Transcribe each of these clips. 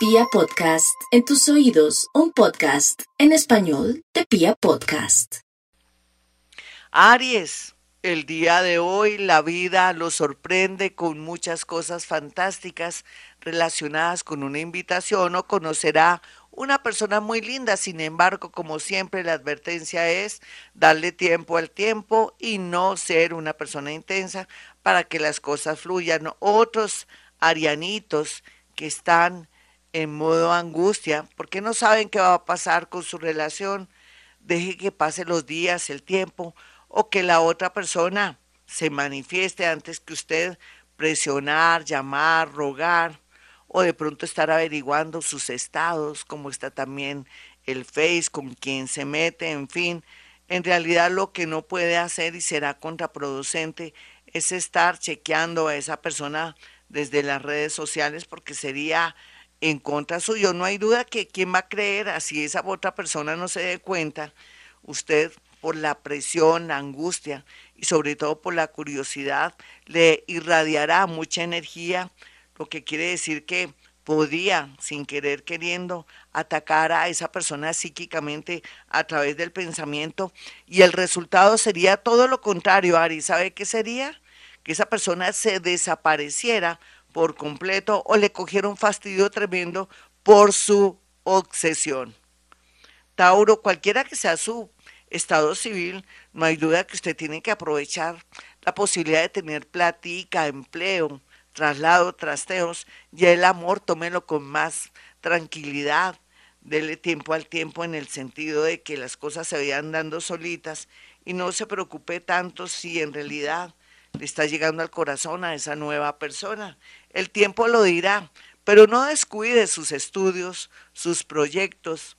Pia Podcast, en tus oídos, un podcast en español de Pia Podcast. Aries, el día de hoy la vida lo sorprende con muchas cosas fantásticas relacionadas con una invitación o conocerá una persona muy linda. Sin embargo, como siempre, la advertencia es darle tiempo al tiempo y no ser una persona intensa para que las cosas fluyan. Otros arianitos que están en modo angustia porque no saben qué va a pasar con su relación. Deje que pase los días, el tiempo, o que la otra persona se manifieste antes que usted presionar, llamar, rogar, o de pronto estar averiguando sus estados, cómo está también el Face, con quién se mete, en fin. En realidad lo que no puede hacer y será contraproducente es estar chequeando a esa persona desde las redes sociales porque sería en contra suyo. No hay duda que quién va a creer, así esa otra persona no se dé cuenta, usted por la presión, la angustia y sobre todo por la curiosidad, le irradiará mucha energía, lo que quiere decir que podría, sin querer queriendo, atacar a esa persona psíquicamente a través del pensamiento y el resultado sería todo lo contrario, Ari. ¿Sabe qué sería? Que esa persona se desapareciera por completo o le cogieron fastidio tremendo por su obsesión. Tauro, cualquiera que sea su estado civil, no hay duda que usted tiene que aprovechar la posibilidad de tener platica, empleo, traslado, trasteos, y el amor tómelo con más tranquilidad, dele tiempo al tiempo en el sentido de que las cosas se vayan dando solitas y no se preocupe tanto si en realidad le está llegando al corazón a esa nueva persona. El tiempo lo dirá, pero no descuide sus estudios, sus proyectos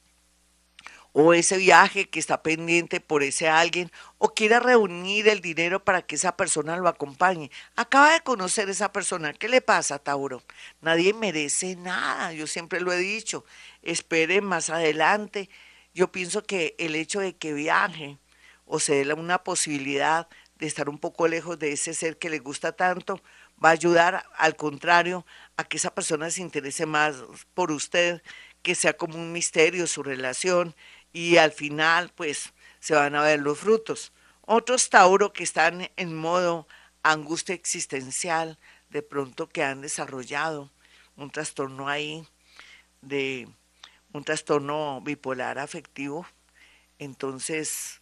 o ese viaje que está pendiente por ese alguien o quiera reunir el dinero para que esa persona lo acompañe. Acaba de conocer esa persona. ¿Qué le pasa, Tauro? Nadie merece nada, yo siempre lo he dicho. Espere más adelante. Yo pienso que el hecho de que viaje o se dé una posibilidad de estar un poco lejos de ese ser que le gusta tanto, va a ayudar al contrario a que esa persona se interese más por usted, que sea como un misterio su relación y al final pues se van a ver los frutos. Otros Tauro que están en modo angustia existencial, de pronto que han desarrollado un trastorno ahí de un trastorno bipolar afectivo, entonces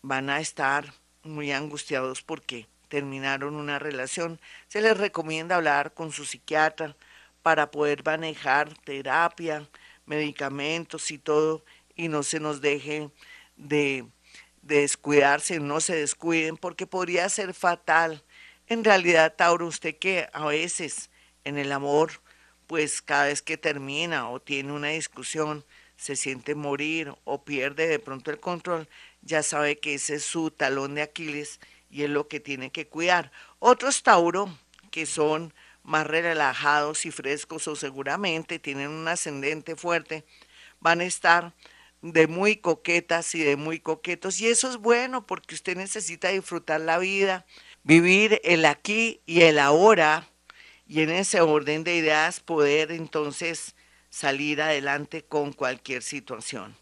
van a estar muy angustiados porque terminaron una relación, se les recomienda hablar con su psiquiatra para poder manejar terapia, medicamentos y todo, y no se nos deje de, descuidarse, no se descuiden, porque podría ser fatal. En realidad, Tauro, usted que a veces en el amor, pues cada vez que termina o tiene una discusión, se siente morir o pierde de pronto el control, ya sabe que ese es su talón de Aquiles y es lo que tiene que cuidar. Otros Tauro, que son más relajados y frescos o seguramente tienen un ascendente fuerte, van a estar de muy coquetas y de muy coquetos. Y eso es bueno porque usted necesita disfrutar la vida, vivir el aquí y el ahora, y en ese orden de ideas poder entonces salir adelante con cualquier situación.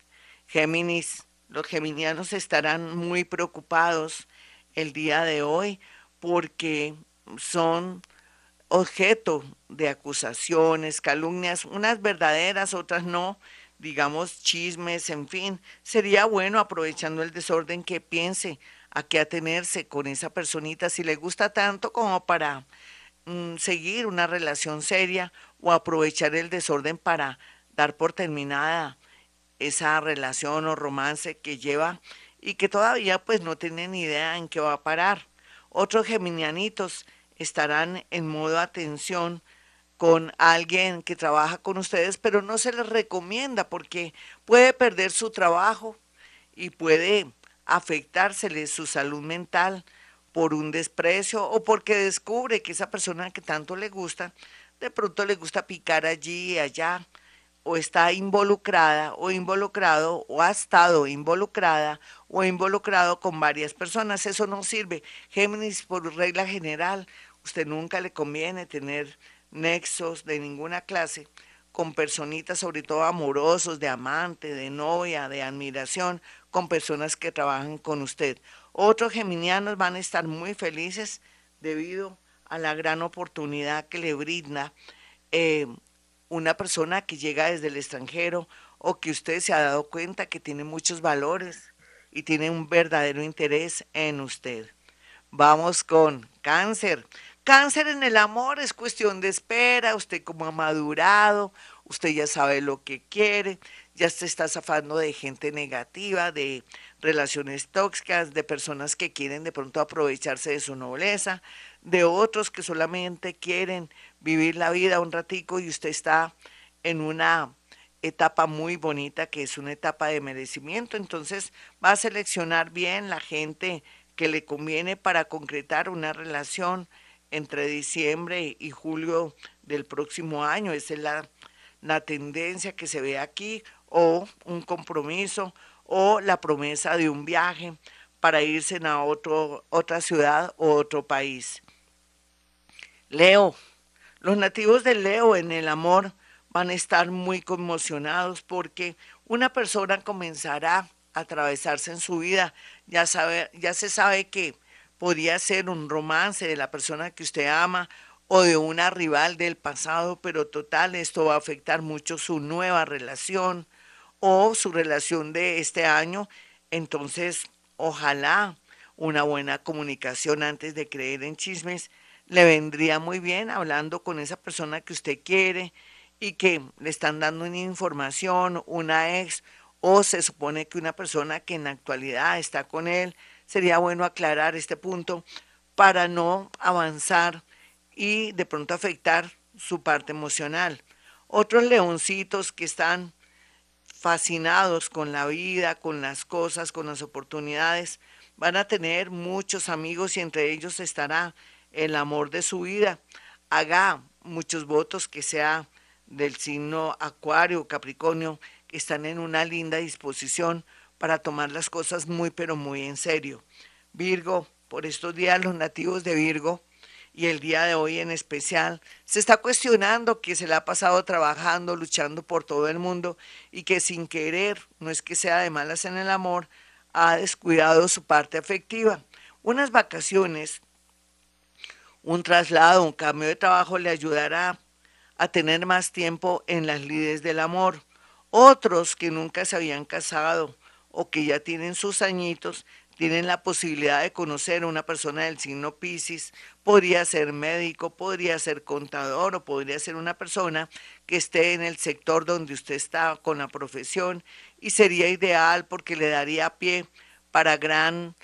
Géminis, los geminianos estarán muy preocupados el día de hoy porque son objeto de acusaciones, calumnias, unas verdaderas, otras no, digamos chismes, en fin. Sería bueno, aprovechando el desorden, que piense a qué atenerse con esa personita si le gusta tanto como para mm, seguir una relación seria o aprovechar el desorden para dar por terminada esa relación o romance que lleva y que todavía pues no tienen idea en qué va a parar. Otros geminianitos estarán en modo atención con alguien que trabaja con ustedes, pero no se les recomienda porque puede perder su trabajo y puede afectársele su salud mental por un desprecio o porque descubre que esa persona que tanto le gusta, de pronto le gusta picar allí y allá o está involucrada o involucrado o ha estado involucrada o involucrado con varias personas. Eso no sirve. Géminis, por regla general, usted nunca le conviene tener nexos de ninguna clase con personitas, sobre todo amorosos, de amante, de novia, de admiración, con personas que trabajan con usted. Otros geminianos van a estar muy felices debido a la gran oportunidad que le brinda eh, una persona que llega desde el extranjero o que usted se ha dado cuenta que tiene muchos valores y tiene un verdadero interés en usted. Vamos con cáncer. Cáncer en el amor es cuestión de espera, usted como ha madurado, usted ya sabe lo que quiere, ya se está zafando de gente negativa, de relaciones tóxicas, de personas que quieren de pronto aprovecharse de su nobleza, de otros que solamente quieren vivir la vida un ratico y usted está en una etapa muy bonita que es una etapa de merecimiento, entonces va a seleccionar bien la gente que le conviene para concretar una relación entre diciembre y julio del próximo año. Esa es la, la tendencia que se ve aquí, o un compromiso, o la promesa de un viaje para irse a otro, otra ciudad o otro país. Leo, los nativos de Leo en el amor van a estar muy conmocionados porque una persona comenzará a atravesarse en su vida. Ya, sabe, ya se sabe que podría ser un romance de la persona que usted ama o de una rival del pasado, pero total, esto va a afectar mucho su nueva relación o su relación de este año. Entonces, ojalá una buena comunicación antes de creer en chismes le vendría muy bien hablando con esa persona que usted quiere y que le están dando una información, una ex, o se supone que una persona que en la actualidad está con él sería bueno aclarar este punto para no avanzar y de pronto afectar su parte emocional. Otros leoncitos que están fascinados con la vida, con las cosas, con las oportunidades, van a tener muchos amigos y entre ellos estará el amor de su vida. Haga muchos votos que sea del signo Acuario, Capricornio, que están en una linda disposición para tomar las cosas muy pero muy en serio. Virgo, por estos días los nativos de Virgo y el día de hoy en especial, se está cuestionando que se le ha pasado trabajando, luchando por todo el mundo y que sin querer, no es que sea de malas en el amor, ha descuidado su parte afectiva. Unas vacaciones, un traslado, un cambio de trabajo le ayudará a tener más tiempo en las lides del amor. Otros que nunca se habían casado o que ya tienen sus añitos, tienen la posibilidad de conocer a una persona del signo Pisces, podría ser médico, podría ser contador o podría ser una persona que esté en el sector donde usted está con la profesión y sería ideal porque le daría pie para gran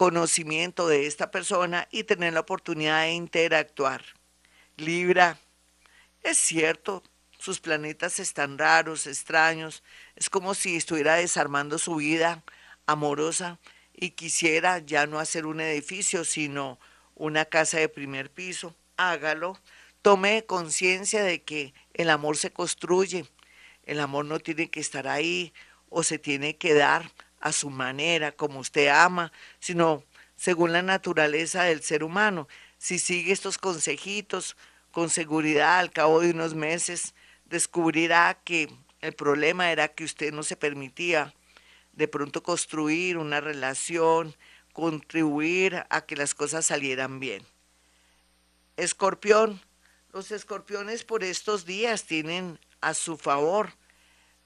conocimiento de esta persona y tener la oportunidad de interactuar. Libra, es cierto, sus planetas están raros, extraños. Es como si estuviera desarmando su vida amorosa y quisiera ya no hacer un edificio, sino una casa de primer piso. Hágalo. Tome conciencia de que el amor se construye. El amor no tiene que estar ahí o se tiene que dar a su manera, como usted ama, sino según la naturaleza del ser humano. Si sigue estos consejitos, con seguridad al cabo de unos meses descubrirá que el problema era que usted no se permitía de pronto construir una relación, contribuir a que las cosas salieran bien. Escorpión, los escorpiones por estos días tienen a su favor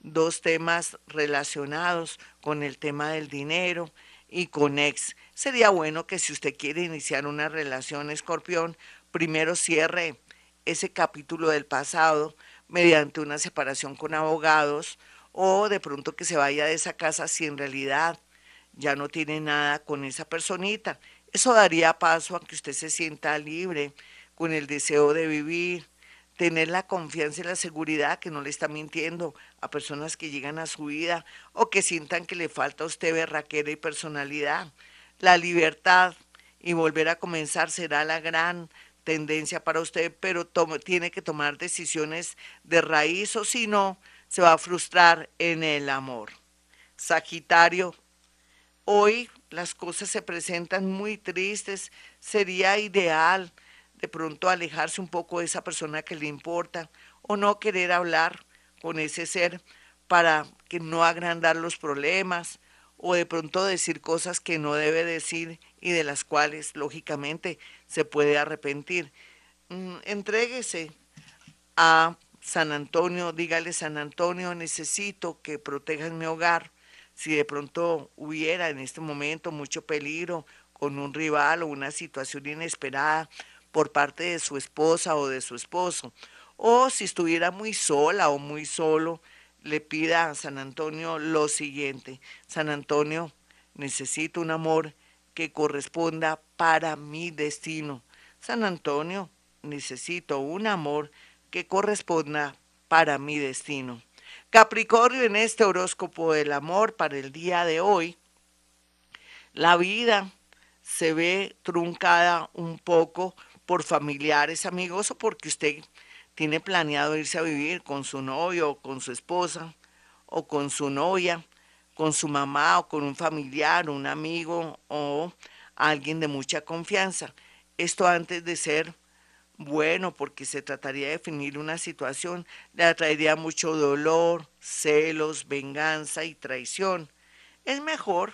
dos temas relacionados con el tema del dinero y con ex. Sería bueno que si usted quiere iniciar una relación escorpión, primero cierre ese capítulo del pasado mediante una separación con abogados o de pronto que se vaya de esa casa si en realidad ya no tiene nada con esa personita. Eso daría paso a que usted se sienta libre, con el deseo de vivir, tener la confianza y la seguridad que no le está mintiendo a personas que llegan a su vida o que sientan que le falta a usted berraquera y personalidad. La libertad y volver a comenzar será la gran tendencia para usted, pero tiene que tomar decisiones de raíz o si no, se va a frustrar en el amor. Sagitario, hoy las cosas se presentan muy tristes, sería ideal de pronto alejarse un poco de esa persona que le importa o no querer hablar con ese ser para que no agrandar los problemas o de pronto decir cosas que no debe decir y de las cuales lógicamente se puede arrepentir. Mm, entréguese a San Antonio, dígale San Antonio, necesito que protejas mi hogar. Si de pronto hubiera en este momento mucho peligro con un rival o una situación inesperada por parte de su esposa o de su esposo, o si estuviera muy sola o muy solo, le pida a San Antonio lo siguiente, San Antonio, necesito un amor que corresponda para mi destino. San Antonio, necesito un amor que corresponda para mi destino. Capricornio, en este horóscopo del amor para el día de hoy, la vida se ve truncada un poco por familiares, amigos, o porque usted tiene planeado irse a vivir con su novio o con su esposa o con su novia, con su mamá o con un familiar, un amigo o alguien de mucha confianza. Esto antes de ser bueno, porque se trataría de definir una situación, le atraería mucho dolor, celos, venganza y traición. Es mejor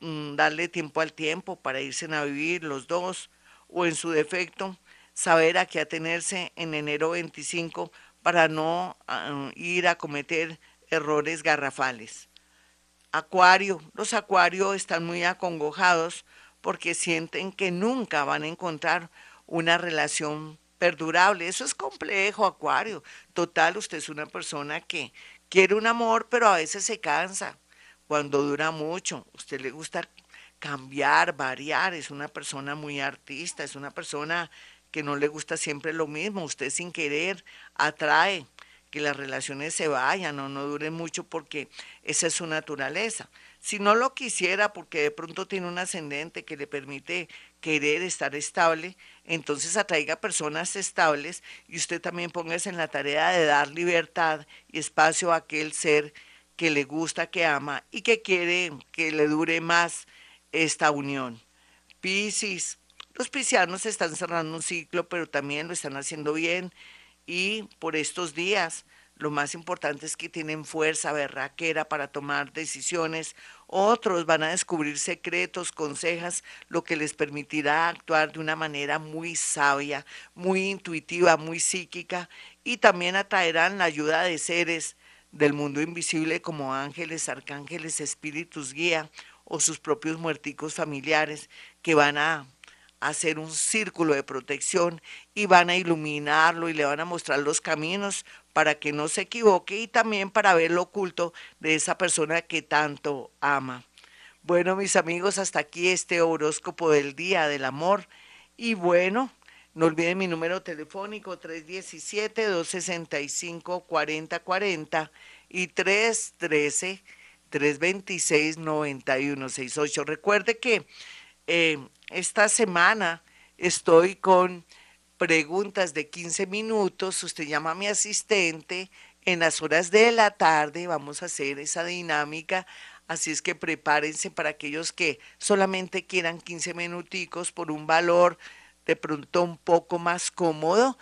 mm, darle tiempo al tiempo para irse a vivir los dos, o en su defecto, saber a qué atenerse en enero 25 para no ah, ir a cometer errores garrafales. Acuario, los acuarios están muy acongojados porque sienten que nunca van a encontrar una relación perdurable. Eso es complejo, Acuario. Total, usted es una persona que quiere un amor, pero a veces se cansa cuando dura mucho. Usted le gusta cambiar, variar, es una persona muy artista, es una persona que no le gusta siempre lo mismo, usted sin querer atrae que las relaciones se vayan o no duren mucho porque esa es su naturaleza. Si no lo quisiera porque de pronto tiene un ascendente que le permite querer estar estable, entonces atraiga personas estables y usted también póngase en la tarea de dar libertad y espacio a aquel ser que le gusta, que ama y que quiere que le dure más esta unión. Piscis, los piscianos están cerrando un ciclo, pero también lo están haciendo bien y por estos días lo más importante es que tienen fuerza berraquera para tomar decisiones. Otros van a descubrir secretos, consejas, lo que les permitirá actuar de una manera muy sabia, muy intuitiva, muy psíquica y también atraerán la ayuda de seres del mundo invisible como ángeles, arcángeles, espíritus guía o sus propios muerticos familiares que van a hacer un círculo de protección y van a iluminarlo y le van a mostrar los caminos para que no se equivoque y también para ver lo oculto de esa persona que tanto ama. Bueno, mis amigos, hasta aquí este horóscopo del Día del Amor. Y bueno, no olviden mi número telefónico 317-265-4040 y 313-326-9168. Recuerde que eh, esta semana estoy con preguntas de 15 minutos. Usted llama a mi asistente en las horas de la tarde. Vamos a hacer esa dinámica. Así es que prepárense para aquellos que solamente quieran 15 minuticos por un valor de pronto un poco más cómodo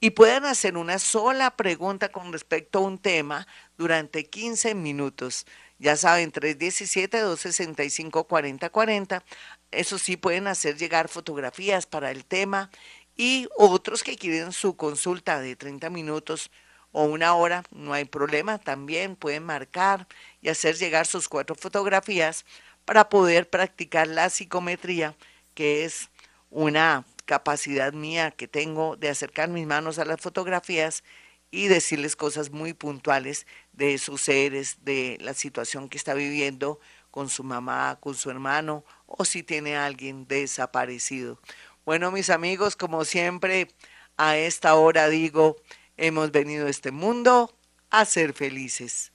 y puedan hacer una sola pregunta con respecto a un tema durante 15 minutos. Ya saben, 317-265-4040. Eso sí, pueden hacer llegar fotografías para el tema y otros que quieren su consulta de 30 minutos o una hora, no hay problema, también pueden marcar y hacer llegar sus cuatro fotografías para poder practicar la psicometría, que es una capacidad mía que tengo de acercar mis manos a las fotografías y decirles cosas muy puntuales de sus seres, de la situación que está viviendo con su mamá, con su hermano o si tiene alguien desaparecido. Bueno, mis amigos, como siempre, a esta hora digo, hemos venido a este mundo a ser felices.